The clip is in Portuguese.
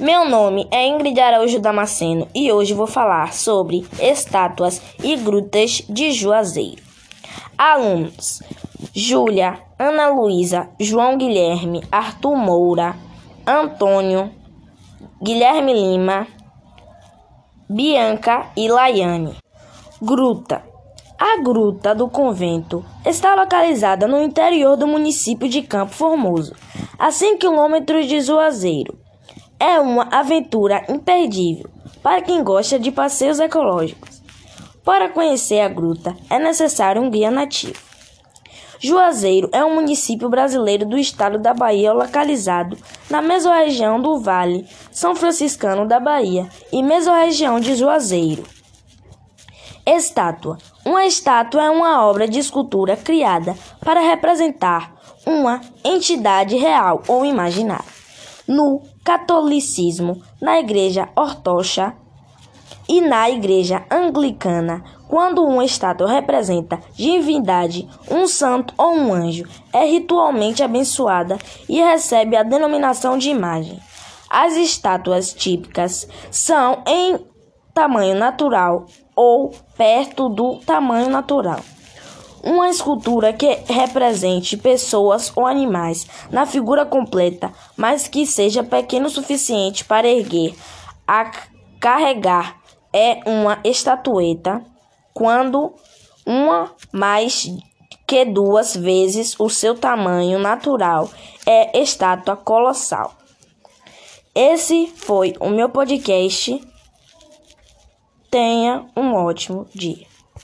Meu nome é Ingrid Araújo Damasceno e hoje vou falar sobre estátuas e grutas de Juazeiro. Alunos: Júlia, Ana Luísa, João Guilherme, Arthur Moura, Antônio, Guilherme Lima, Bianca e Laiane. Gruta. A Gruta do Convento está localizada no interior do município de Campo Formoso, a 100 quilômetros de Juazeiro. É uma aventura imperdível para quem gosta de passeios ecológicos. Para conhecer a gruta é necessário um guia nativo. Juazeiro é um município brasileiro do estado da Bahia localizado na mesorregião do Vale São Franciscano da Bahia e mesorregião de Juazeiro. Estátua. Uma estátua é uma obra de escultura criada para representar uma entidade real ou imaginária. No catolicismo, na igreja ortodoxa e na igreja anglicana, quando uma estátua representa divindade, um santo ou um anjo, é ritualmente abençoada e recebe a denominação de imagem. As estátuas típicas são em tamanho natural ou perto do tamanho natural. Uma escultura que represente pessoas ou animais na figura completa, mas que seja pequeno o suficiente para erguer a carregar é uma estatueta quando uma mais que duas vezes o seu tamanho natural é estátua colossal. Esse foi o meu podcast. Tenha um ótimo dia.